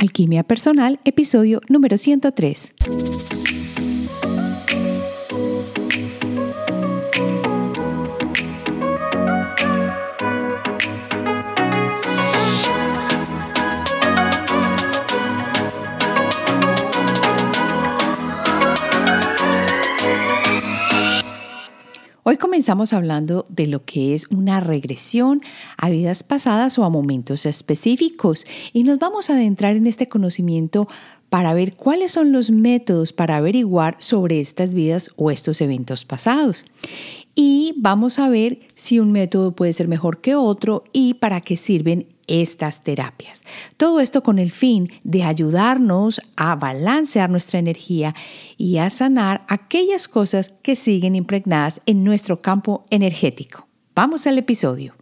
Alquimia Personal, episodio número 103. Hoy comenzamos hablando de lo que es una regresión a vidas pasadas o a momentos específicos y nos vamos a adentrar en este conocimiento para ver cuáles son los métodos para averiguar sobre estas vidas o estos eventos pasados. Y vamos a ver si un método puede ser mejor que otro y para qué sirven estas terapias. Todo esto con el fin de ayudarnos a balancear nuestra energía y a sanar aquellas cosas que siguen impregnadas en nuestro campo energético. Vamos al episodio.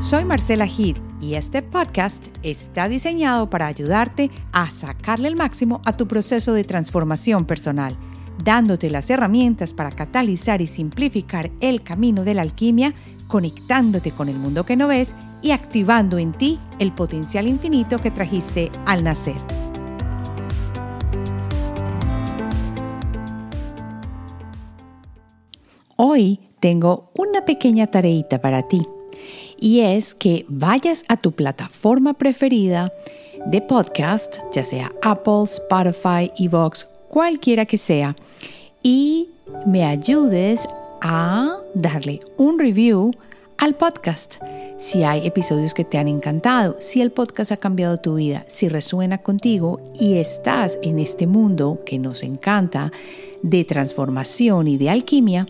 Soy Marcela Gid y este podcast está diseñado para ayudarte a sacarle el máximo a tu proceso de transformación personal, dándote las herramientas para catalizar y simplificar el camino de la alquimia conectándote con el mundo que no ves y activando en ti el potencial infinito que trajiste al nacer. Hoy tengo una pequeña tareita para ti y es que vayas a tu plataforma preferida de podcast, ya sea Apple, Spotify, Evox, cualquiera que sea, y me ayudes a darle un review al podcast. Si hay episodios que te han encantado, si el podcast ha cambiado tu vida, si resuena contigo y estás en este mundo que nos encanta de transformación y de alquimia,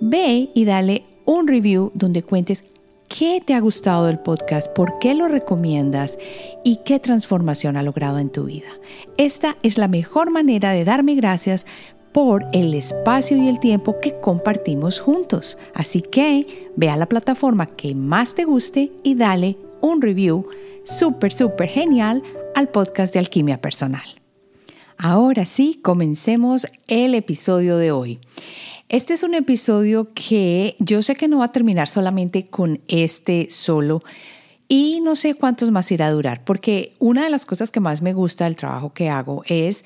ve y dale un review donde cuentes qué te ha gustado del podcast, por qué lo recomiendas y qué transformación ha logrado en tu vida. Esta es la mejor manera de darme gracias por el espacio y el tiempo que compartimos juntos. Así que ve a la plataforma que más te guste y dale un review súper, súper genial al podcast de Alquimia Personal. Ahora sí, comencemos el episodio de hoy. Este es un episodio que yo sé que no va a terminar solamente con este solo y no sé cuántos más irá a durar, porque una de las cosas que más me gusta del trabajo que hago es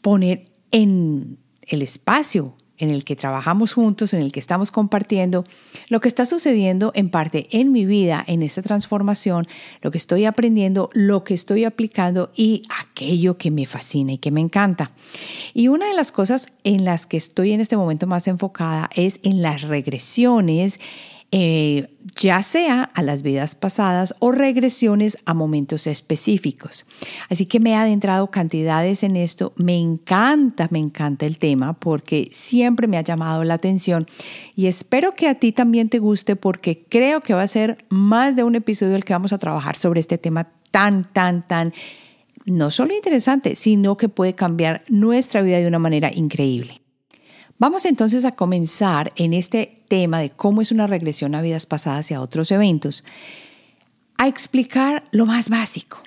poner en el espacio en el que trabajamos juntos, en el que estamos compartiendo, lo que está sucediendo en parte en mi vida, en esta transformación, lo que estoy aprendiendo, lo que estoy aplicando y aquello que me fascina y que me encanta. Y una de las cosas en las que estoy en este momento más enfocada es en las regresiones eh, ya sea a las vidas pasadas o regresiones a momentos específicos. Así que me he adentrado cantidades en esto. Me encanta, me encanta el tema porque siempre me ha llamado la atención y espero que a ti también te guste porque creo que va a ser más de un episodio el que vamos a trabajar sobre este tema tan, tan, tan no solo interesante, sino que puede cambiar nuestra vida de una manera increíble. Vamos entonces a comenzar en este tema de cómo es una regresión a vidas pasadas y a otros eventos, a explicar lo más básico.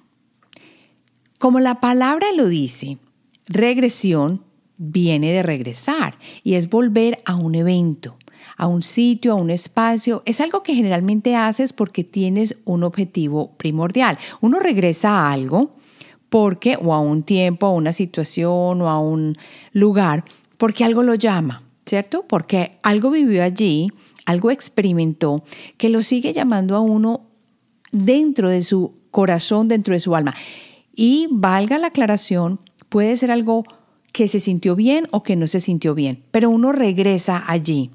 Como la palabra lo dice, regresión viene de regresar y es volver a un evento, a un sitio, a un espacio. Es algo que generalmente haces porque tienes un objetivo primordial. Uno regresa a algo porque o a un tiempo, a una situación o a un lugar porque algo lo llama, ¿cierto? Porque algo vivió allí, algo experimentó que lo sigue llamando a uno dentro de su corazón, dentro de su alma. Y valga la aclaración, puede ser algo que se sintió bien o que no se sintió bien, pero uno regresa allí.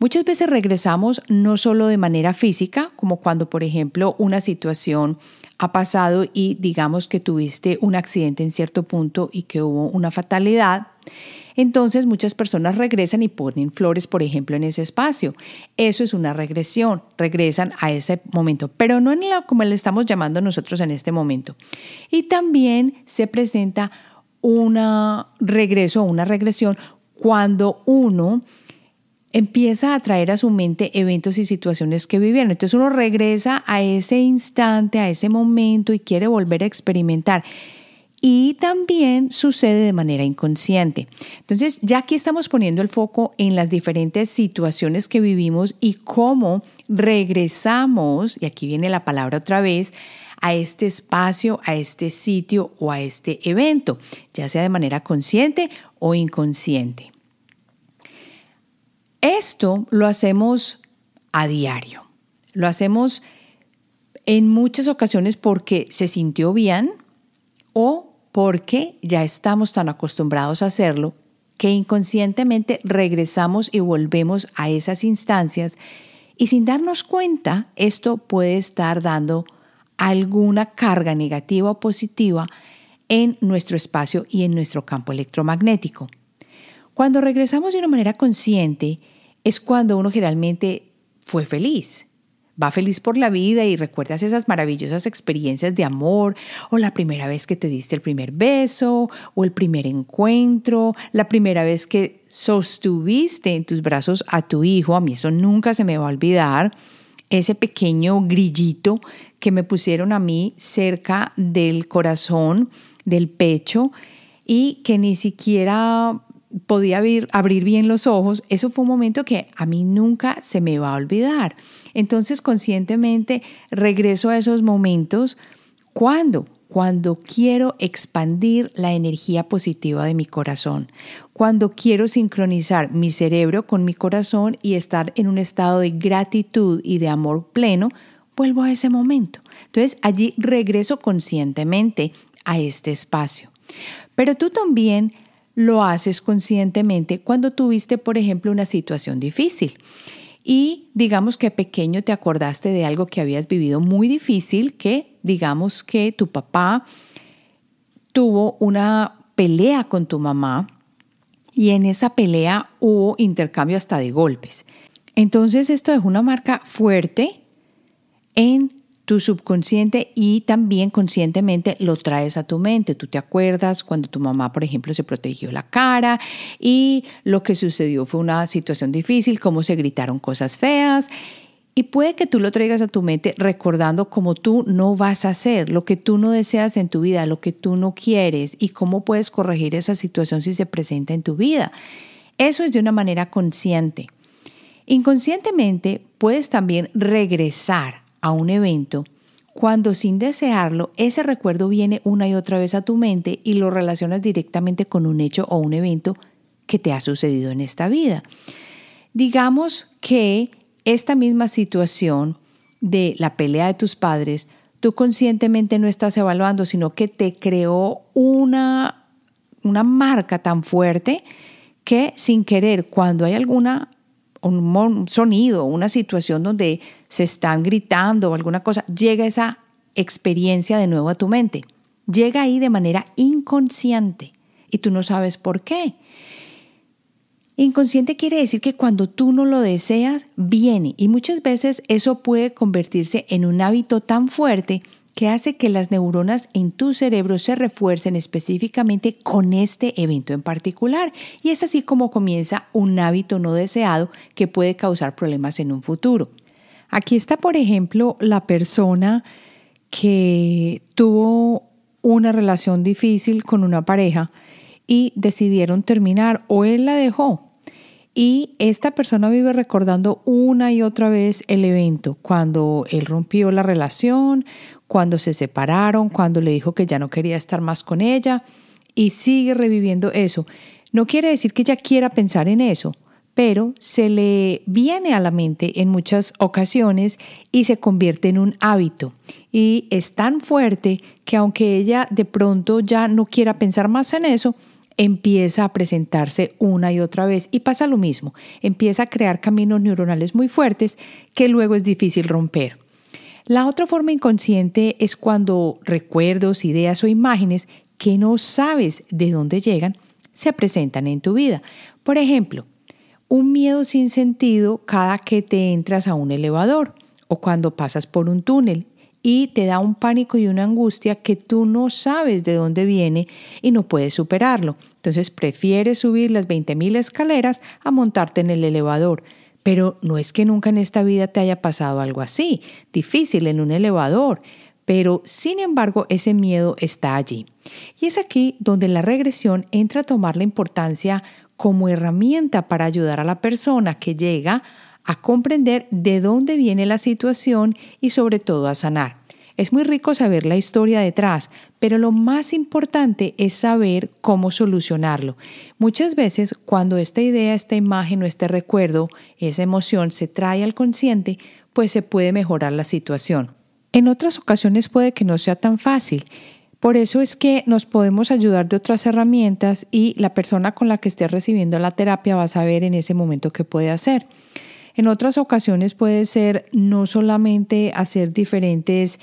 Muchas veces regresamos no solo de manera física, como cuando, por ejemplo, una situación ha pasado y digamos que tuviste un accidente en cierto punto y que hubo una fatalidad, entonces muchas personas regresan y ponen flores, por ejemplo, en ese espacio. Eso es una regresión, regresan a ese momento, pero no en la, como le estamos llamando nosotros en este momento. Y también se presenta un regreso una regresión cuando uno empieza a traer a su mente eventos y situaciones que vivieron. Entonces uno regresa a ese instante, a ese momento y quiere volver a experimentar y también sucede de manera inconsciente. Entonces, ya aquí estamos poniendo el foco en las diferentes situaciones que vivimos y cómo regresamos, y aquí viene la palabra otra vez, a este espacio, a este sitio o a este evento, ya sea de manera consciente o inconsciente. Esto lo hacemos a diario, lo hacemos en muchas ocasiones porque se sintió bien o porque ya estamos tan acostumbrados a hacerlo que inconscientemente regresamos y volvemos a esas instancias y sin darnos cuenta esto puede estar dando alguna carga negativa o positiva en nuestro espacio y en nuestro campo electromagnético. Cuando regresamos de una manera consciente es cuando uno generalmente fue feliz, va feliz por la vida y recuerdas esas maravillosas experiencias de amor o la primera vez que te diste el primer beso o el primer encuentro, la primera vez que sostuviste en tus brazos a tu hijo, a mí eso nunca se me va a olvidar, ese pequeño grillito que me pusieron a mí cerca del corazón, del pecho y que ni siquiera podía abrir, abrir, bien los ojos, eso fue un momento que a mí nunca se me va a olvidar. Entonces, conscientemente regreso a esos momentos. ¿Cuándo? Cuando quiero expandir la energía positiva de mi corazón, cuando quiero sincronizar mi cerebro con mi corazón y estar en un estado de gratitud y de amor pleno, vuelvo a ese momento. Entonces allí regreso conscientemente a este espacio. Pero tú también lo haces conscientemente cuando tuviste, por ejemplo, una situación difícil. Y digamos que pequeño te acordaste de algo que habías vivido muy difícil, que digamos que tu papá tuvo una pelea con tu mamá y en esa pelea hubo intercambio hasta de golpes. Entonces esto dejó una marca fuerte en tu subconsciente y también conscientemente lo traes a tu mente. Tú te acuerdas cuando tu mamá, por ejemplo, se protegió la cara y lo que sucedió fue una situación difícil, cómo se gritaron cosas feas. Y puede que tú lo traigas a tu mente recordando cómo tú no vas a hacer, lo que tú no deseas en tu vida, lo que tú no quieres y cómo puedes corregir esa situación si se presenta en tu vida. Eso es de una manera consciente. Inconscientemente puedes también regresar a un evento cuando sin desearlo ese recuerdo viene una y otra vez a tu mente y lo relacionas directamente con un hecho o un evento que te ha sucedido en esta vida. Digamos que esta misma situación de la pelea de tus padres, tú conscientemente no estás evaluando, sino que te creó una, una marca tan fuerte que sin querer, cuando hay alguna un sonido, una situación donde se están gritando o alguna cosa, llega esa experiencia de nuevo a tu mente. Llega ahí de manera inconsciente y tú no sabes por qué. Inconsciente quiere decir que cuando tú no lo deseas, viene y muchas veces eso puede convertirse en un hábito tan fuerte que hace que las neuronas en tu cerebro se refuercen específicamente con este evento en particular. Y es así como comienza un hábito no deseado que puede causar problemas en un futuro. Aquí está, por ejemplo, la persona que tuvo una relación difícil con una pareja y decidieron terminar o él la dejó y esta persona vive recordando una y otra vez el evento, cuando él rompió la relación, cuando se separaron, cuando le dijo que ya no quería estar más con ella y sigue reviviendo eso. No quiere decir que ella quiera pensar en eso, pero se le viene a la mente en muchas ocasiones y se convierte en un hábito. Y es tan fuerte que aunque ella de pronto ya no quiera pensar más en eso, empieza a presentarse una y otra vez y pasa lo mismo, empieza a crear caminos neuronales muy fuertes que luego es difícil romper. La otra forma inconsciente es cuando recuerdos, ideas o imágenes que no sabes de dónde llegan se presentan en tu vida. Por ejemplo, un miedo sin sentido cada que te entras a un elevador o cuando pasas por un túnel y te da un pánico y una angustia que tú no sabes de dónde viene y no puedes superarlo. Entonces prefieres subir las 20.000 escaleras a montarte en el elevador. Pero no es que nunca en esta vida te haya pasado algo así, difícil en un elevador, pero sin embargo ese miedo está allí. Y es aquí donde la regresión entra a tomar la importancia como herramienta para ayudar a la persona que llega a comprender de dónde viene la situación y sobre todo a sanar. Es muy rico saber la historia detrás, pero lo más importante es saber cómo solucionarlo. Muchas veces cuando esta idea, esta imagen o este recuerdo, esa emoción se trae al consciente, pues se puede mejorar la situación. En otras ocasiones puede que no sea tan fácil. Por eso es que nos podemos ayudar de otras herramientas y la persona con la que esté recibiendo la terapia va a saber en ese momento qué puede hacer. En otras ocasiones puede ser no solamente hacer diferentes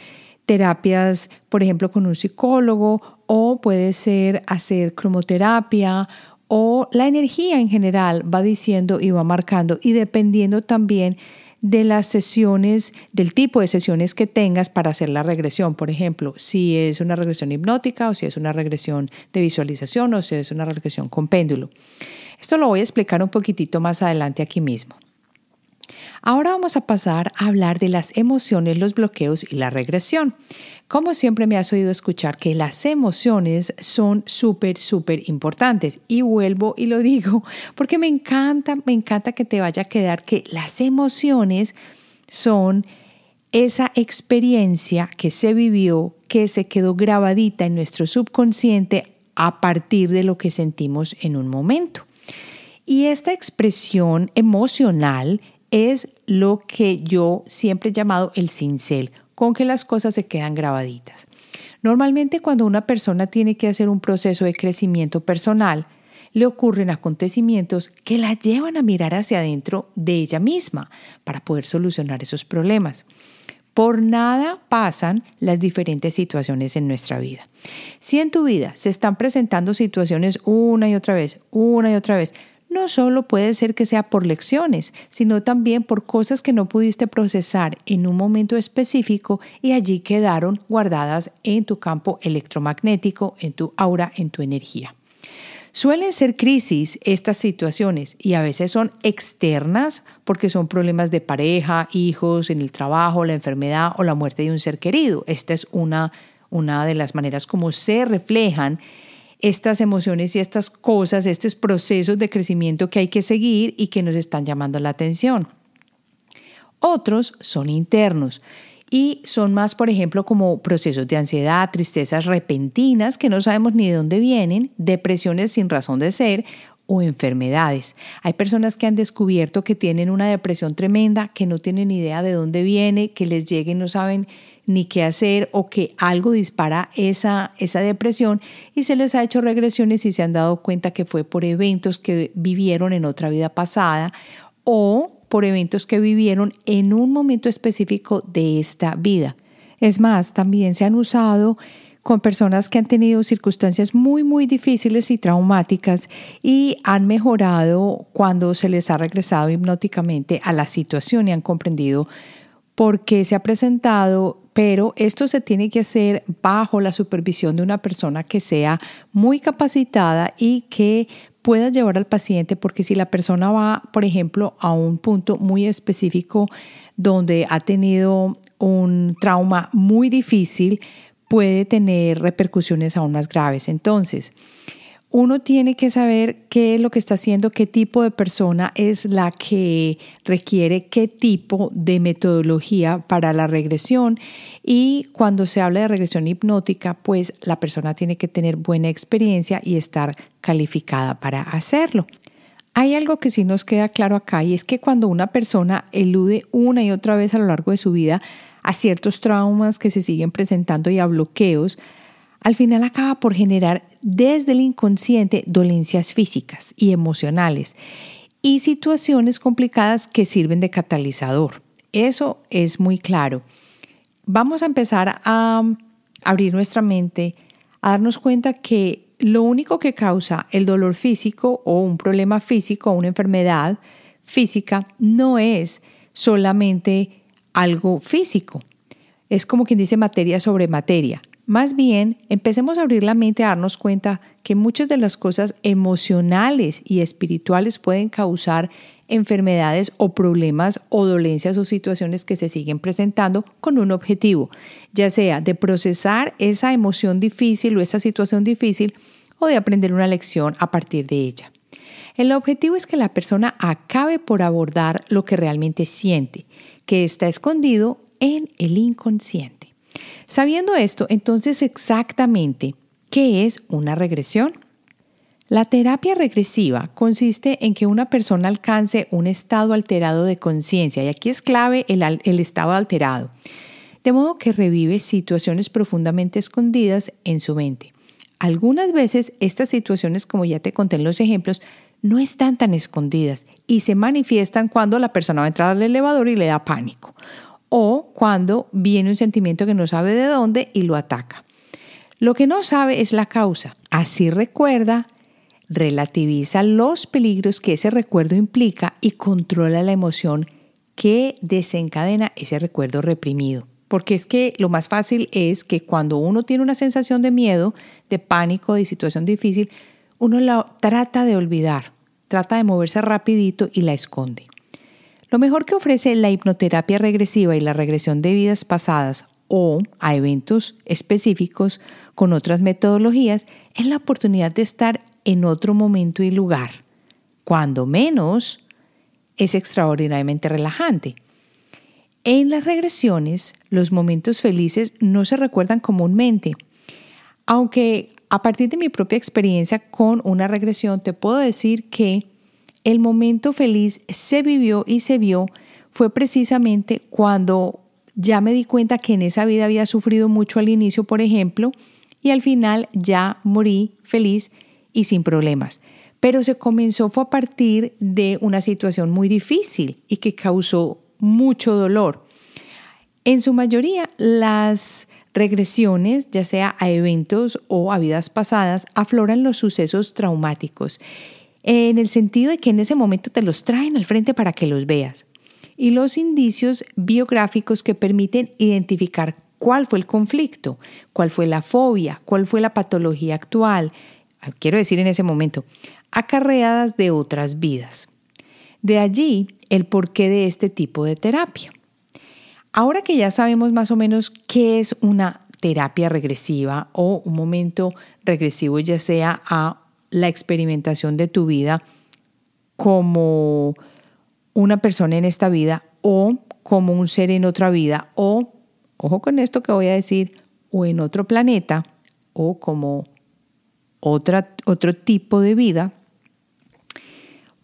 terapias, por ejemplo, con un psicólogo, o puede ser hacer cromoterapia o la energía en general va diciendo y va marcando y dependiendo también de las sesiones, del tipo de sesiones que tengas para hacer la regresión. Por ejemplo, si es una regresión hipnótica o si es una regresión de visualización o si es una regresión con péndulo. Esto lo voy a explicar un poquitito más adelante aquí mismo. Ahora vamos a pasar a hablar de las emociones, los bloqueos y la regresión. Como siempre me has oído escuchar que las emociones son súper, súper importantes. Y vuelvo y lo digo porque me encanta, me encanta que te vaya a quedar que las emociones son esa experiencia que se vivió, que se quedó grabadita en nuestro subconsciente a partir de lo que sentimos en un momento. Y esta expresión emocional es lo que yo siempre he llamado el cincel, con que las cosas se quedan grabaditas. Normalmente cuando una persona tiene que hacer un proceso de crecimiento personal, le ocurren acontecimientos que la llevan a mirar hacia adentro de ella misma para poder solucionar esos problemas. Por nada pasan las diferentes situaciones en nuestra vida. Si en tu vida se están presentando situaciones una y otra vez, una y otra vez, no solo puede ser que sea por lecciones, sino también por cosas que no pudiste procesar en un momento específico y allí quedaron guardadas en tu campo electromagnético, en tu aura, en tu energía. Suelen ser crisis estas situaciones y a veces son externas porque son problemas de pareja, hijos, en el trabajo, la enfermedad o la muerte de un ser querido. Esta es una, una de las maneras como se reflejan estas emociones y estas cosas, estos procesos de crecimiento que hay que seguir y que nos están llamando la atención. Otros son internos y son más, por ejemplo, como procesos de ansiedad, tristezas repentinas que no sabemos ni de dónde vienen, depresiones sin razón de ser o enfermedades. Hay personas que han descubierto que tienen una depresión tremenda, que no tienen idea de dónde viene, que les llegue y no saben ni qué hacer o que algo dispara esa, esa depresión y se les ha hecho regresiones y se han dado cuenta que fue por eventos que vivieron en otra vida pasada o por eventos que vivieron en un momento específico de esta vida. Es más, también se han usado con personas que han tenido circunstancias muy, muy difíciles y traumáticas y han mejorado cuando se les ha regresado hipnóticamente a la situación y han comprendido por qué se ha presentado, pero esto se tiene que hacer bajo la supervisión de una persona que sea muy capacitada y que pueda llevar al paciente, porque si la persona va, por ejemplo, a un punto muy específico donde ha tenido un trauma muy difícil, puede tener repercusiones aún más graves. Entonces, uno tiene que saber qué es lo que está haciendo, qué tipo de persona es la que requiere qué tipo de metodología para la regresión. Y cuando se habla de regresión hipnótica, pues la persona tiene que tener buena experiencia y estar calificada para hacerlo. Hay algo que sí nos queda claro acá y es que cuando una persona elude una y otra vez a lo largo de su vida a ciertos traumas que se siguen presentando y a bloqueos, al final acaba por generar desde el inconsciente dolencias físicas y emocionales y situaciones complicadas que sirven de catalizador. Eso es muy claro. Vamos a empezar a abrir nuestra mente, a darnos cuenta que lo único que causa el dolor físico o un problema físico o una enfermedad física no es solamente algo físico. Es como quien dice materia sobre materia. Más bien, empecemos a abrir la mente a darnos cuenta que muchas de las cosas emocionales y espirituales pueden causar enfermedades o problemas o dolencias o situaciones que se siguen presentando con un objetivo, ya sea de procesar esa emoción difícil o esa situación difícil o de aprender una lección a partir de ella. El objetivo es que la persona acabe por abordar lo que realmente siente que está escondido en el inconsciente. Sabiendo esto, entonces exactamente, ¿qué es una regresión? La terapia regresiva consiste en que una persona alcance un estado alterado de conciencia, y aquí es clave el, el, estado alterado, de modo que revive situaciones profundamente escondidas en su mente. Algunas veces estas situaciones, como ya te conté en los ejemplos, no están tan escondidas y se manifiestan cuando la persona va a entrar al elevador y le da pánico, o cuando viene un sentimiento que no sabe de dónde y lo ataca. Lo que no sabe es la causa. Así recuerda relativiza los peligros que ese recuerdo implica y controla la emoción que desencadena ese recuerdo reprimido. Porque es que lo más fácil es que cuando uno tiene una sensación de miedo, de pánico, de situación difícil, uno la trata de olvidar, trata de moverse rapidito y la esconde. Lo mejor que ofrece la hipnoterapia regresiva y la regresión de vidas pasadas o a eventos específicos con otras metodologías es la oportunidad de estar en otro momento y lugar. Cuando menos, es extraordinariamente relajante. En las regresiones, los momentos felices no se recuerdan comúnmente, aunque a partir de mi propia experiencia con una regresión te puedo decir que el momento feliz se vivió y se vio fue precisamente cuando ya me di cuenta que en esa vida había sufrido mucho al inicio, por ejemplo, y al final ya morí feliz y sin problemas. Pero se comenzó fue a partir de una situación muy difícil y que causó mucho dolor. En su mayoría, las regresiones, ya sea a eventos o a vidas pasadas, afloran los sucesos traumáticos, en el sentido de que en ese momento te los traen al frente para que los veas. Y los indicios biográficos que permiten identificar cuál fue el conflicto, cuál fue la fobia, cuál fue la patología actual, quiero decir en ese momento, acarreadas de otras vidas. De allí el porqué de este tipo de terapia. Ahora que ya sabemos más o menos qué es una terapia regresiva o un momento regresivo, ya sea a la experimentación de tu vida como una persona en esta vida o como un ser en otra vida o, ojo con esto que voy a decir, o en otro planeta o como otro tipo de vida,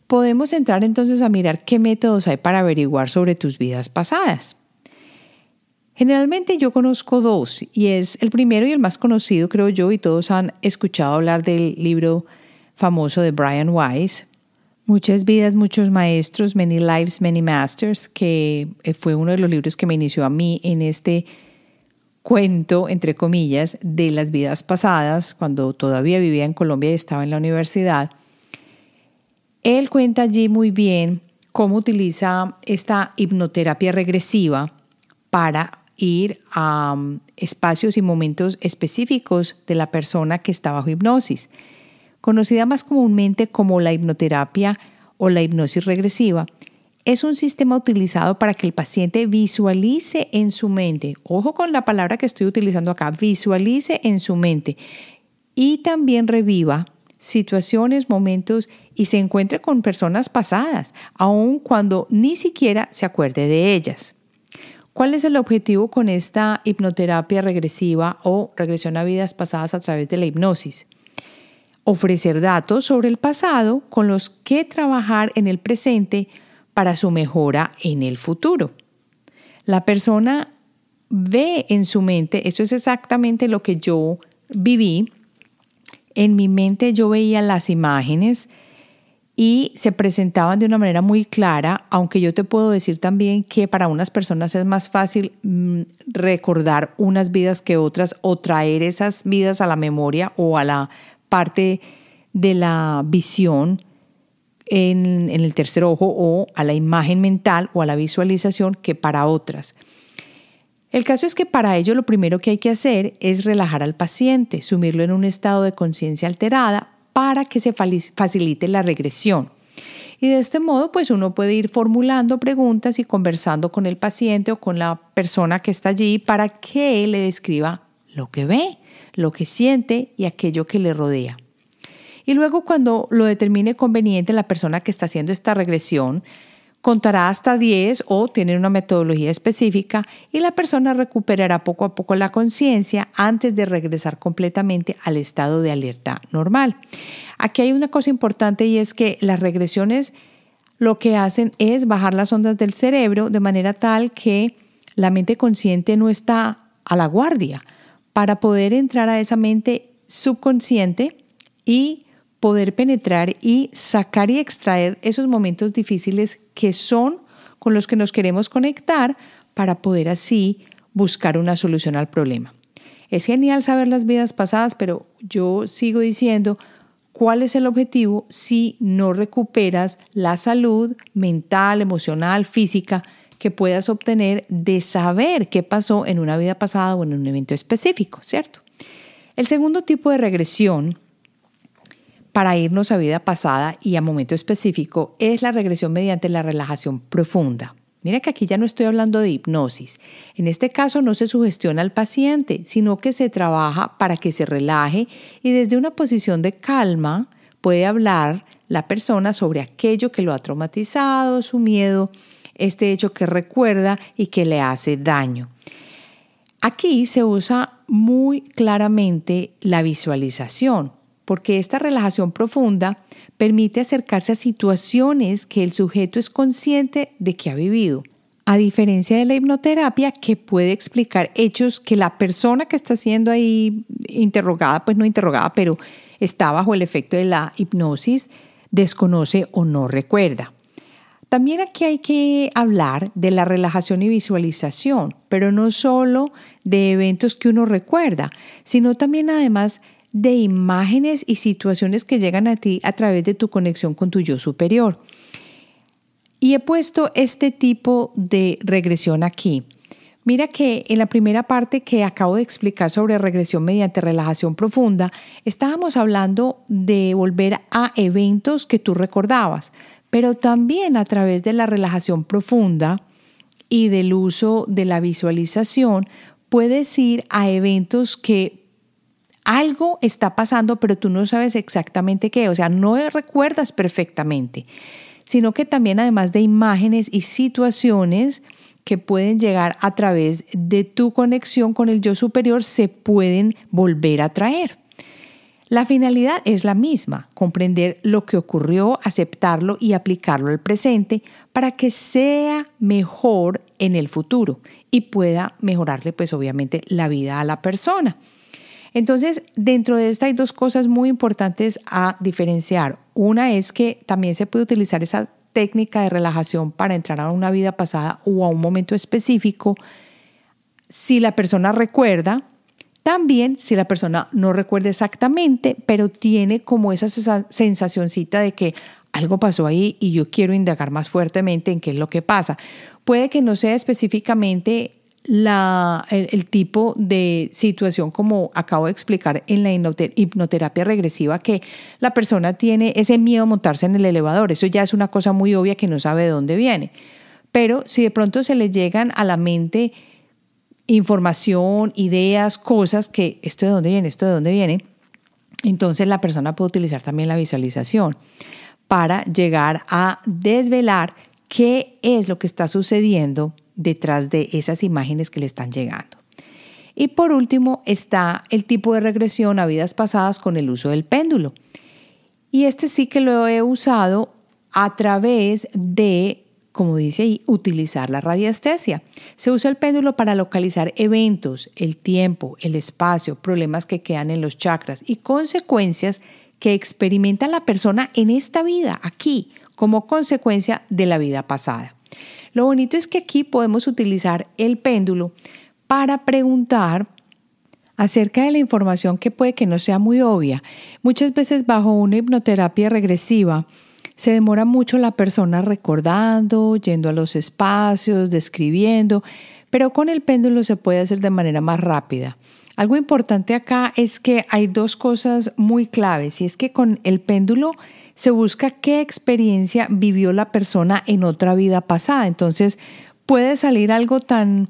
podemos entrar entonces a mirar qué métodos hay para averiguar sobre tus vidas pasadas. Generalmente yo conozco dos y es el primero y el más conocido, creo yo, y todos han escuchado hablar del libro famoso de Brian Weiss, Muchas vidas, muchos maestros, Many Lives, Many Masters, que eh, fue uno de los libros que me inició a mí en este cuento, entre comillas, de las vidas pasadas, cuando todavía vivía en Colombia y estaba en la universidad, él cuenta allí muy bien cómo utiliza esta hipnoterapia regresiva para ir a um, espacios y momentos específicos de la persona que está bajo hipnosis, conocida más comúnmente como la hipnoterapia o la hipnosis regresiva es un sistema utilizado para que el paciente visualice en su mente, ojo con la palabra que estoy utilizando acá, visualice en su mente. Y también reviva situaciones, momentos y se encuentre con personas pasadas, aun cuando ni siquiera se acuerde de ellas. ¿Cuál es el objetivo con esta hipnoterapia regresiva o regresión a vidas pasadas a través de la hipnosis? Ofrecer datos sobre el pasado con los que trabajar en el presente para su mejora en el futuro. La persona ve en su mente, eso es exactamente lo que yo viví, en mi mente yo veía las imágenes y se presentaban de una manera muy clara, aunque yo te puedo decir también que para unas personas es más fácil mm, recordar unas vidas que otras o traer esas vidas a la memoria o a la parte de la visión en, el tercer ojo o a la imagen mental o a la visualización que para otras. El caso es que para ello lo primero que hay que hacer es relajar al paciente, sumirlo en un estado de conciencia alterada para que se facilite la regresión. Y de este modo, pues uno puede ir formulando preguntas y conversando con el paciente o con la persona que está allí para que le describa lo que ve, lo que siente y aquello que le rodea. Y luego cuando lo determine conveniente la persona que está haciendo esta regresión, contará hasta 10 o tiene una metodología específica y la persona recuperará poco a poco la conciencia antes de regresar completamente al estado de alerta normal. Aquí hay una cosa importante y es que las regresiones lo que hacen es bajar las ondas del cerebro de manera tal que la mente consciente no está a la guardia para poder entrar a esa mente subconsciente y poder penetrar y sacar y extraer esos momentos difíciles que son con los que nos queremos conectar para poder así buscar una solución al problema. Es genial saber las vidas pasadas, pero yo sigo diciendo, ¿cuál es el objetivo si no recuperas la salud mental, emocional, física que puedas obtener de saber qué pasó en una vida pasada o en un evento específico, ¿cierto? El segundo tipo de regresión para irnos a vida pasada y a momento específico es la regresión mediante la relajación profunda. Mira que aquí ya no estoy hablando de hipnosis. En este caso no se sugestiona al paciente, sino que se trabaja para que se relaje y desde una posición de calma puede hablar la persona sobre aquello que lo ha traumatizado, su miedo, este hecho que recuerda y que le hace daño. Aquí se usa muy claramente la visualización porque esta relajación profunda permite acercarse a situaciones que el sujeto es consciente de que ha vivido. A diferencia de la hipnoterapia, que puede explicar hechos que la persona que está siendo ahí interrogada, pues no interrogada, pero está bajo el efecto de la hipnosis, desconoce o no recuerda. También aquí hay que hablar de la relajación y visualización, pero no solo de eventos que uno recuerda, sino también además de imágenes y situaciones que llegan a ti a través de tu conexión con tu yo superior. Y he puesto este tipo de regresión aquí. Mira que en la primera parte que acabo de explicar sobre regresión mediante relajación profunda, estábamos hablando de volver a eventos que tú recordabas, pero también a través de la relajación profunda y del uso de la visualización, puedes ir a eventos que algo está pasando, pero tú no sabes exactamente qué, o sea, no recuerdas perfectamente, sino que también además de imágenes y situaciones que pueden llegar a través de tu conexión con el yo superior, se pueden volver a traer. La finalidad es la misma, comprender lo que ocurrió, aceptarlo y aplicarlo al presente para que sea mejor en el futuro y pueda mejorarle pues obviamente la vida a la persona. Entonces, dentro de esta hay dos cosas muy importantes a diferenciar. Una es que también se puede utilizar esa técnica de relajación para entrar a una vida pasada o a un momento específico si la persona recuerda, también si la persona no recuerda exactamente, pero tiene como esa sensacioncita de que algo pasó ahí y yo quiero indagar más fuertemente en qué es lo que pasa. Puede que no sea específicamente la, el, tipo de situación como acabo de explicar en la hipnoterapia regresiva, que la persona tiene ese miedo a montarse en el elevador. Eso ya es una cosa muy obvia que no sabe de dónde viene. Pero si de pronto se le llegan a la mente información, ideas, cosas que esto de dónde viene, esto de dónde viene, entonces la persona puede utilizar también la visualización para llegar a desvelar qué es lo que está sucediendo detrás de esas imágenes que le están llegando. Y por último está el tipo de regresión a vidas pasadas con el uso del péndulo. Y este sí que lo he usado a través de, como dice ahí, utilizar la radiestesia. Se usa el péndulo para localizar eventos, el tiempo, el espacio, problemas que quedan en los chakras y consecuencias que experimenta la persona en esta vida, aquí, como consecuencia de la vida pasada. Lo bonito es que aquí podemos utilizar el péndulo para preguntar acerca de la información que puede que no sea muy obvia. Muchas veces bajo una hipnoterapia regresiva se demora mucho la persona recordando, yendo a los espacios, describiendo, pero con el péndulo se puede hacer de manera más rápida. Algo importante acá es que hay dos cosas muy claves y es que con el péndulo se busca qué experiencia vivió la persona en otra vida pasada. Entonces puede salir algo tan,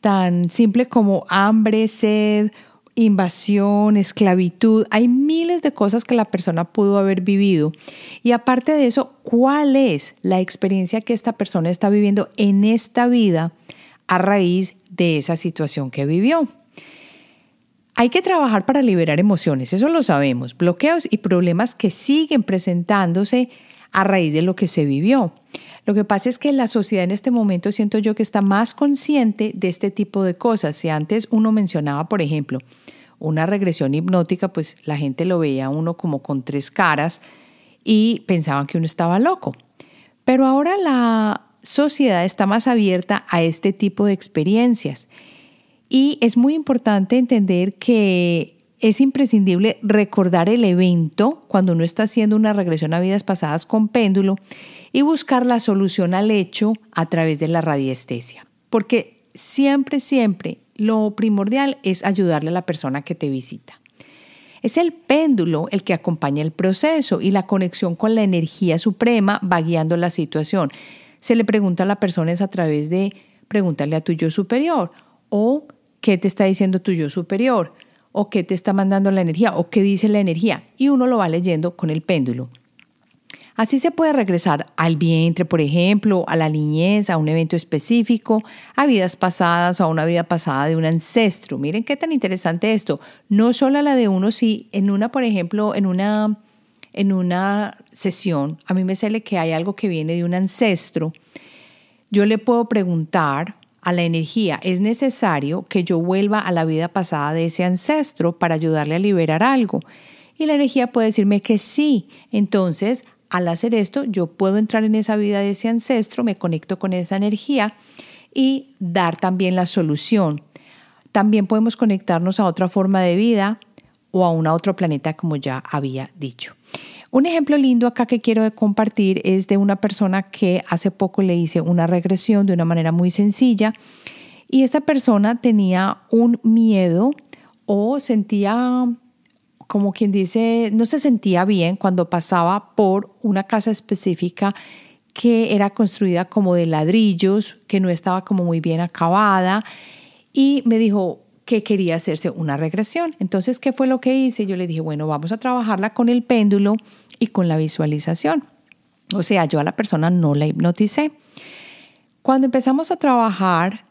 tan simple como hambre, sed, invasión, esclavitud, hay miles de cosas que la persona pudo haber vivido. Y aparte de eso, ¿cuál es la experiencia que esta persona está viviendo en esta vida a raíz de esa situación que vivió? Hay que trabajar para liberar emociones, eso lo sabemos, bloqueos y problemas que siguen presentándose a raíz de lo que se vivió. Lo que pasa es que la sociedad en este momento siento yo que está más consciente de este tipo de cosas. Si antes uno mencionaba, por ejemplo, una regresión hipnótica, pues la gente lo veía uno como con tres caras y pensaban que uno estaba loco. Pero ahora la sociedad está más abierta a este tipo de experiencias y es muy importante entender que es imprescindible recordar el evento cuando uno está haciendo una regresión a vidas pasadas con péndulo y buscar la solución al hecho a través de la radiestesia. Porque siempre, siempre lo primordial es ayudarle a la persona que te visita. Es el péndulo el que acompaña el proceso y la conexión con la energía suprema va guiando la situación. Se le pregunta a la persona es a través de preguntarle a tu yo superior o qué te está diciendo tu yo superior, o qué te está mandando la energía, o qué dice la energía, y uno lo va leyendo con el péndulo. Así se puede regresar al vientre, por ejemplo, a la niñez, a un evento específico, a vidas pasadas o a una vida pasada de un ancestro. Miren qué tan interesante esto. No solo a la de uno, sí, en una, por ejemplo, en una, en una sesión, a mí me sale que hay algo que viene de un ancestro. Yo le puedo preguntar a la energía, es necesario que yo vuelva a la vida pasada de ese ancestro para ayudarle a liberar algo. Y la energía puede decirme que sí. Entonces, al hacer esto, yo puedo entrar en esa vida de ese ancestro, me conecto con esa energía y dar también la solución. También podemos conectarnos a otra forma de vida o a un otro planeta, como ya había dicho. Un ejemplo lindo acá que quiero compartir es de una persona que hace poco le hice una regresión de una manera muy sencilla y esta persona tenía un miedo o sentía como quien dice, no se sentía bien cuando pasaba por una casa específica que era construida como de ladrillos, que no estaba como muy bien acabada y me dijo, que quería hacerse una regresión. Entonces, ¿qué fue lo que hice? Yo le dije, bueno, vamos a trabajarla con el péndulo y con la visualización. O sea, yo a la persona no la hipnoticé. Cuando empezamos a trabajar,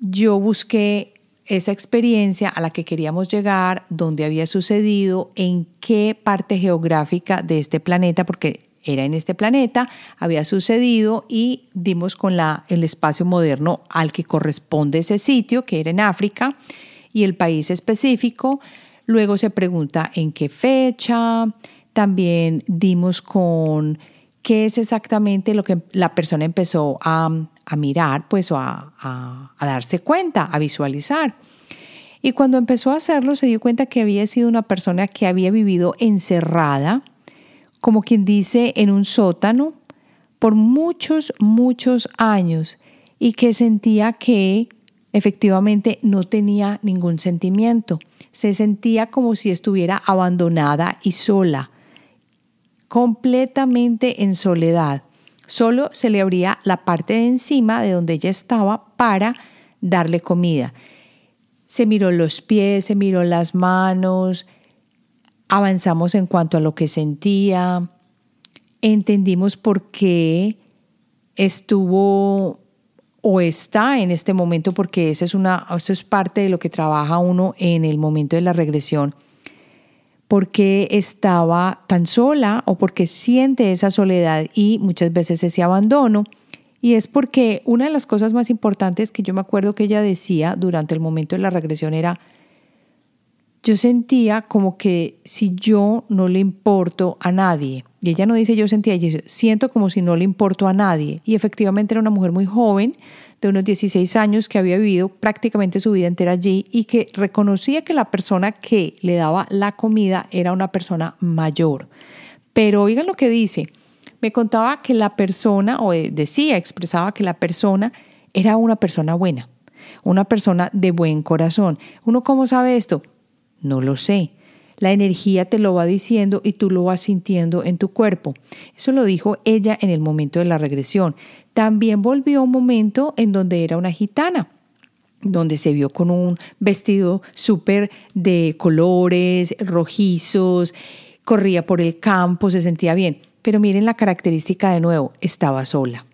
yo busqué esa experiencia a la que queríamos llegar, dónde había sucedido, en qué parte geográfica de este planeta, porque era en este planeta, había sucedido y dimos con la, el espacio moderno al que corresponde ese sitio, que era en África, y el país específico. Luego se pregunta en qué fecha. También dimos con qué es exactamente lo que la persona empezó a, mirar, pues, o a, a darse cuenta, a visualizar. Y cuando empezó a hacerlo, se dio cuenta que había sido una persona que había vivido encerrada, como quien dice, en un sótano por muchos, muchos años y que sentía que efectivamente no tenía ningún sentimiento. Se sentía como si estuviera abandonada y sola, completamente en soledad. Solo se le abría la parte de encima de donde ella estaba para darle comida. Se miró los pies, se miró las manos, avanzamos en cuanto a lo que sentía, entendimos por qué estuvo o está en este momento, porque esa es una, eso es parte de lo que trabaja uno en el momento de la regresión, porque estaba tan sola o porque siente esa soledad y muchas veces ese abandono. Y es porque una de las cosas más importantes que yo me acuerdo que ella decía durante el momento de la regresión era, yo sentía como que si yo no le importo a nadie, y ella no dice yo sentía, ella dice, siento como si no le importo a nadie. Y efectivamente era una mujer muy joven, de unos 16 años, que había vivido prácticamente su vida entera allí y que reconocía que la persona que le daba la comida era una persona mayor. Pero oigan lo que dice, me contaba que la persona, o decía, expresaba que la persona era una persona buena, una persona de buen corazón. ¿Uno cómo sabe esto? No lo sé. La energía te lo va diciendo y tú lo vas sintiendo en tu cuerpo. Eso lo dijo ella en el momento de la regresión. También volvió un momento en donde era una gitana. donde se vio con un vestido súper de colores, rojizos, corría por el campo, se sentía bien. Pero miren la característica de nuevo, estaba sola.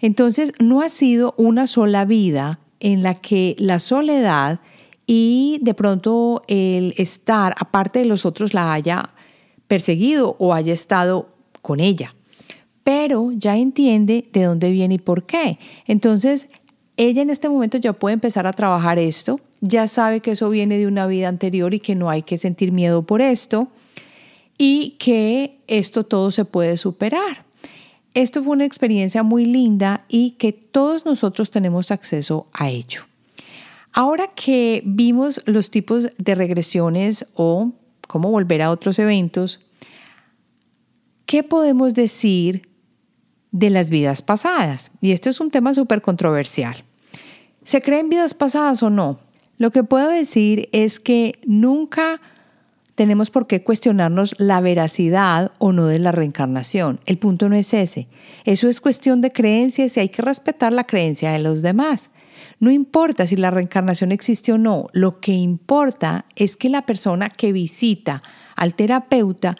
Entonces, no ha sido una sola vida en la que la soledad y de pronto el estar aparte de los otros la haya perseguido o haya estado con ella. Pero ya entiende de dónde viene y por qué. Entonces, ella en este momento ya puede empezar a trabajar esto, ya sabe que eso viene de una vida anterior y que no hay que sentir miedo por esto y que esto todo se puede superar. Esto fue una experiencia muy linda y que todos nosotros tenemos acceso a ello. Ahora que vimos los tipos de regresiones o cómo volver a otros eventos, ¿qué podemos decir de las vidas pasadas? Y esto es un tema súper controversial. ¿Se creen vidas pasadas o no? Lo que puedo decir es que nunca tenemos por qué cuestionarnos la veracidad o no de la reencarnación. El punto no es ese. Eso es cuestión de creencias y hay que respetar la creencia de los demás. No importa si la reencarnación existe o no, lo que importa es que la persona que visita al terapeuta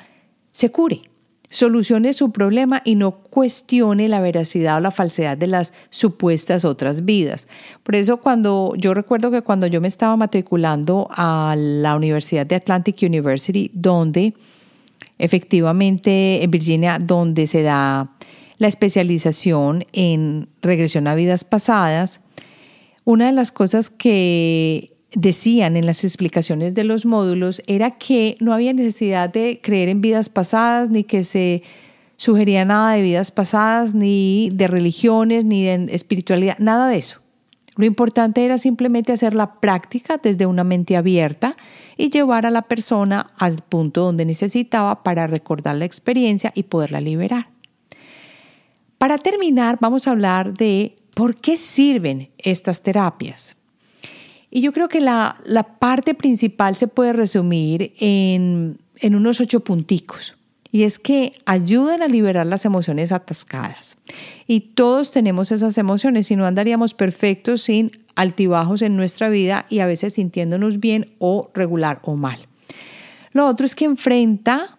se cure solucione su problema y no cuestione la veracidad o la falsedad de las supuestas otras vidas. Por eso cuando yo recuerdo que cuando yo me estaba matriculando a la Universidad de Atlantic University, donde efectivamente en Virginia, donde se da la especialización en regresión a vidas pasadas, una de las cosas que decían en las explicaciones de los módulos era que no había necesidad de creer en vidas pasadas, ni que se sugería nada de vidas pasadas, ni de religiones, ni de espiritualidad, nada de eso. Lo importante era simplemente hacer la práctica desde una mente abierta y llevar a la persona al punto donde necesitaba para recordar la experiencia y poderla liberar. Para terminar, vamos a hablar de por qué sirven estas terapias. Y yo creo que la, parte principal se puede resumir en, en unos ocho punticos. Y es que ayudan a liberar las emociones atascadas. Y todos tenemos esas emociones, si no andaríamos perfectos sin altibajos en nuestra vida y a veces sintiéndonos bien o regular o mal. Lo otro es que enfrenta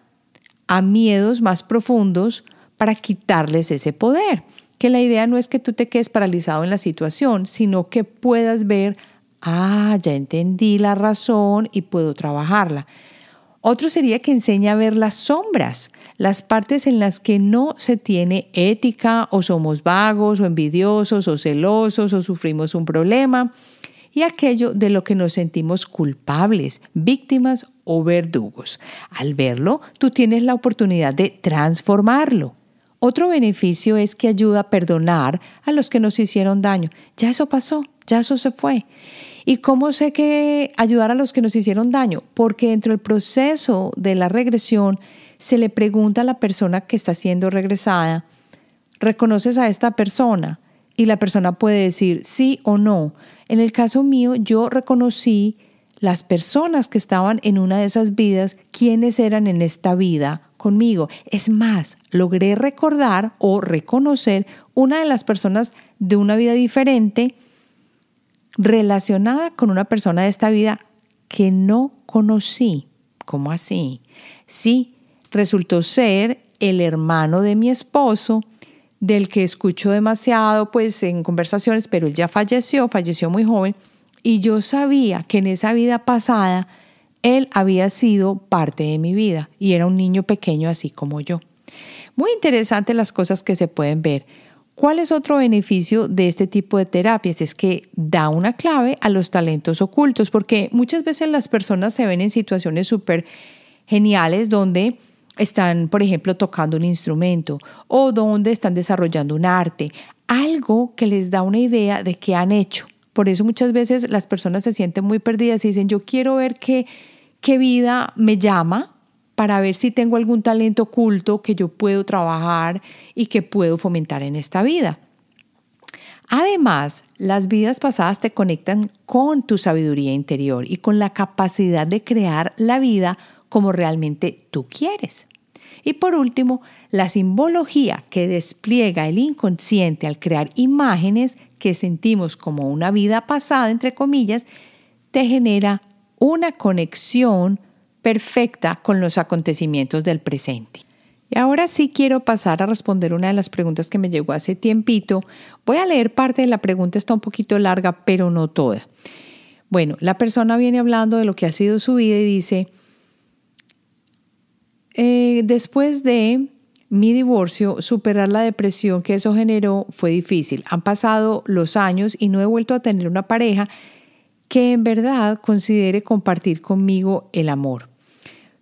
a miedos más profundos para quitarles ese poder. Que la idea no es que tú te quedes paralizado en la situación, sino que puedas ver Ah, ya entendí la razón y puedo trabajarla. Otro sería que enseña a ver las sombras, las partes en las que no se tiene ética o somos vagos o envidiosos o celosos o sufrimos un problema y aquello de lo que nos sentimos culpables, víctimas o verdugos. Al verlo, tú tienes la oportunidad de transformarlo. Otro beneficio es que ayuda a perdonar a los que nos hicieron daño. Ya eso pasó, ya eso se fue. ¿Y cómo sé que ayudar a los que nos hicieron daño? Porque dentro del proceso de la regresión se le pregunta a la persona que está siendo regresada, ¿reconoces a esta persona? Y la persona puede decir sí o no. En el caso mío, yo reconocí las personas que estaban en una de esas vidas, quiénes eran en esta vida Es más, logré recordar o reconocer una de las personas de una vida diferente relacionada con una persona de esta vida que no conocí. ¿Cómo así? Sí, resultó ser el hermano de mi esposo, del que escucho demasiado pues en conversaciones, pero él ya falleció, falleció muy joven, y yo sabía que en esa vida pasada él había sido parte de mi vida y era un niño pequeño así como yo. Muy interesante las cosas que se pueden ver. ¿Cuál es otro beneficio de este tipo de terapias? Es que da una clave a los talentos ocultos, porque muchas veces las personas se ven en situaciones súper geniales donde están, por ejemplo, tocando un instrumento o donde están desarrollando un arte, algo que les da una idea de qué han hecho. Por eso muchas veces las personas se sienten muy perdidas y dicen, yo quiero ver qué, qué vida me llama, para ver si tengo algún talento oculto que yo puedo trabajar y que puedo fomentar en esta vida. Además, las vidas pasadas te conectan con tu sabiduría interior y con la capacidad de crear la vida como realmente tú quieres. Y por último, la simbología que despliega el inconsciente al crear imágenes que sentimos como una vida pasada, entre comillas, te genera una conexión perfecta con los acontecimientos del presente. Y ahora sí quiero pasar a responder una de las preguntas que me llegó hace tiempito. Voy a leer parte de la pregunta, está un poquito larga, pero no toda. Bueno, la persona viene hablando de lo que ha sido su vida y dice, eh, después de mi divorcio, superar la depresión que eso generó fue difícil. Han pasado los años y no he vuelto a tener una pareja que en verdad considere compartir conmigo el amor.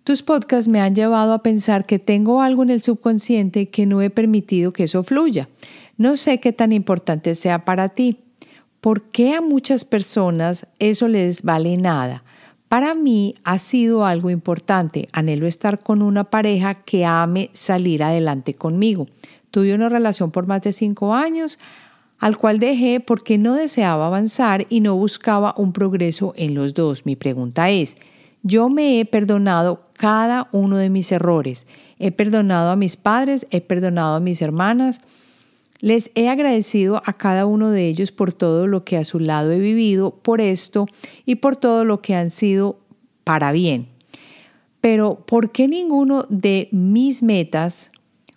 Tus podcasts me han llevado a pensar que tengo algo en el subconsciente que no he permitido que eso fluya. No sé qué tan importante sea para ti. ¿Por qué a muchas personas eso les vale nada? Para mí ha sido algo importante. Anhelo estar con una pareja que ame salir adelante conmigo. Tuve una relación por más de cinco años, al cual dejé porque no deseaba avanzar y no buscaba un progreso en los dos. Mi pregunta es, yo me he perdonado cada uno de mis errores. He perdonado a mis padres, he perdonado a mis hermanas. Les he agradecido a cada uno de ellos por todo lo que a su lado he vivido, por esto y por todo lo que han sido para bien. Pero ¿por qué ninguno de mis metas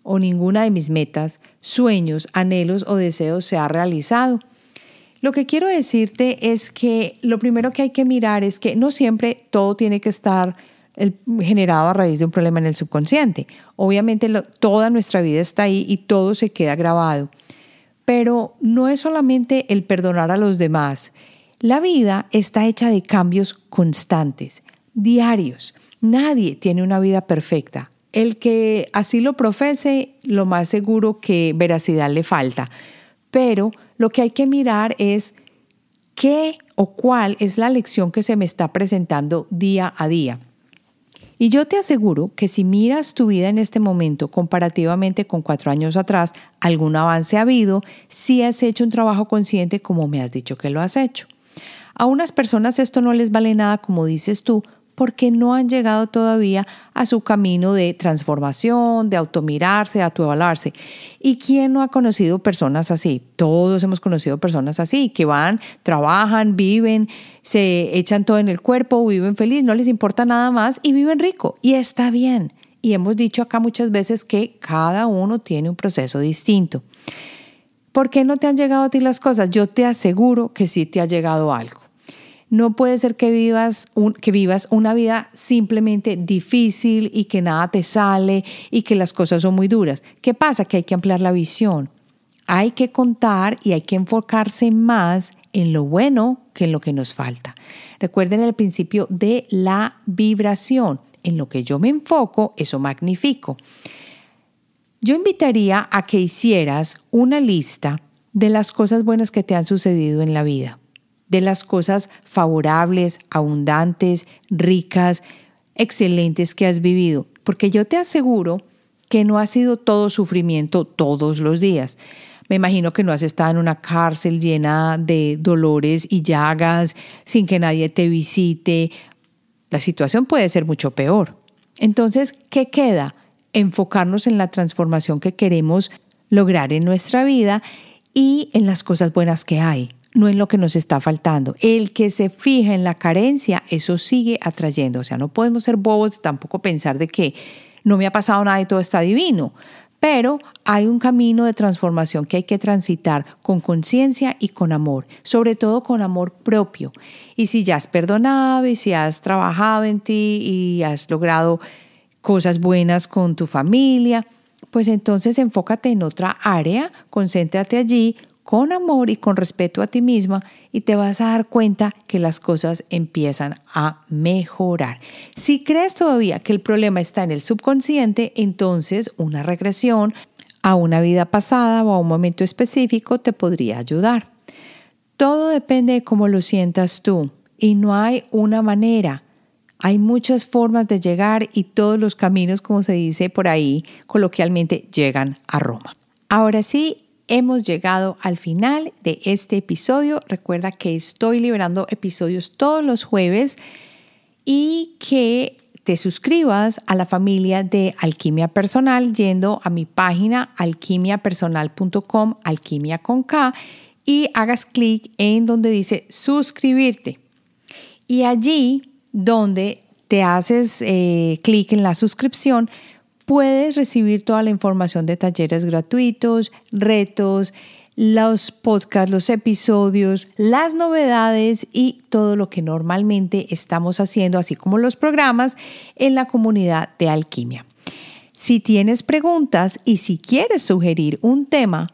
o ninguna de mis metas, sueños, anhelos o deseos se ha realizado? Lo que quiero decirte es que lo primero que hay que mirar es que no siempre todo tiene que estar generado a raíz de un problema en el subconsciente. Obviamente toda nuestra vida está ahí y todo se queda grabado. Pero no es solamente el perdonar a los demás. La vida está hecha de cambios constantes, diarios. Nadie tiene una vida perfecta. El que así lo profese, lo más seguro que veracidad le falta. Pero lo que hay que mirar es qué o cuál es la lección que se me está presentando día a día. Y yo te aseguro que si miras tu vida en este momento comparativamente con cuatro años atrás, algún avance ha habido si has hecho un trabajo consciente como me has dicho que lo has hecho. A unas personas esto no les vale nada como dices tú, porque no han llegado todavía a su camino de transformación, de automirarse, de autoevaluarse. ¿Y quién no ha conocido personas así? Todos hemos conocido personas así, que van, trabajan, viven, se echan todo en el cuerpo, viven feliz, no les importa nada más y viven rico. Y está bien. Y hemos dicho acá muchas veces que cada uno tiene un proceso distinto. ¿Por qué no te han llegado a ti las cosas? Yo te aseguro que sí te ha llegado algo. No puede ser que vivas, que vivas una vida simplemente difícil y que nada te sale y que las cosas son muy duras. ¿Qué pasa? Que hay que ampliar la visión. Hay que contar y hay que enfocarse más en lo bueno que en lo que nos falta. Recuerden el principio de la vibración. En lo que yo me enfoco, eso magnifico. Yo invitaría a que hicieras una lista de las cosas buenas que te han sucedido en la vida de las cosas favorables, abundantes, ricas, excelentes que has vivido, porque yo te aseguro que no ha sido todo sufrimiento todos los días. Me imagino que no has estado en una cárcel llena de dolores y llagas, sin que nadie te visite. La situación puede ser mucho peor. Entonces, ¿qué queda? Enfocarnos en la transformación que queremos lograr en nuestra vida y en las cosas buenas que hay no es lo que nos está faltando. El que se fija en la carencia, eso sigue atrayendo. O sea, no podemos ser bobos tampoco pensar de que no me ha pasado nada y todo está divino. Pero hay un camino de transformación que hay que transitar con conciencia y con amor, sobre todo con amor propio. Y si ya has perdonado y si has trabajado en ti y has logrado cosas buenas con tu familia, pues entonces enfócate en otra área, concéntrate allí, con amor y con respeto a ti misma y te vas a dar cuenta que las cosas empiezan a mejorar. Si crees todavía que el problema está en el subconsciente, entonces una regresión a una vida pasada o a un momento específico te podría ayudar. Todo depende de cómo lo sientas tú y no hay una manera. Hay muchas formas de llegar y todos los caminos, como se dice por ahí coloquialmente, llegan a Roma. Ahora sí, hemos llegado al final de este episodio. Recuerda que estoy liberando episodios todos los jueves y que te suscribas a la familia de Alquimia Personal yendo a mi página alquimiapersonal.com, alquimia con K, y hagas clic en donde dice suscribirte. Y allí donde te haces eh, clic en la suscripción, puedes recibir toda la información de talleres gratuitos, retos, los podcasts, los episodios, las novedades y todo lo que normalmente estamos haciendo, así como los programas en la comunidad de alquimia. Si tienes preguntas y si quieres sugerir un tema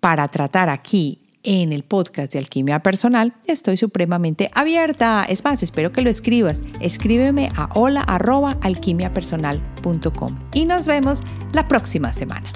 para tratar aquí en el podcast de Alquimia Personal, estoy supremamente abierta. Es más, espero que lo escribas. Escríbeme a hola.alquimiapersonal.com y nos vemos la próxima semana.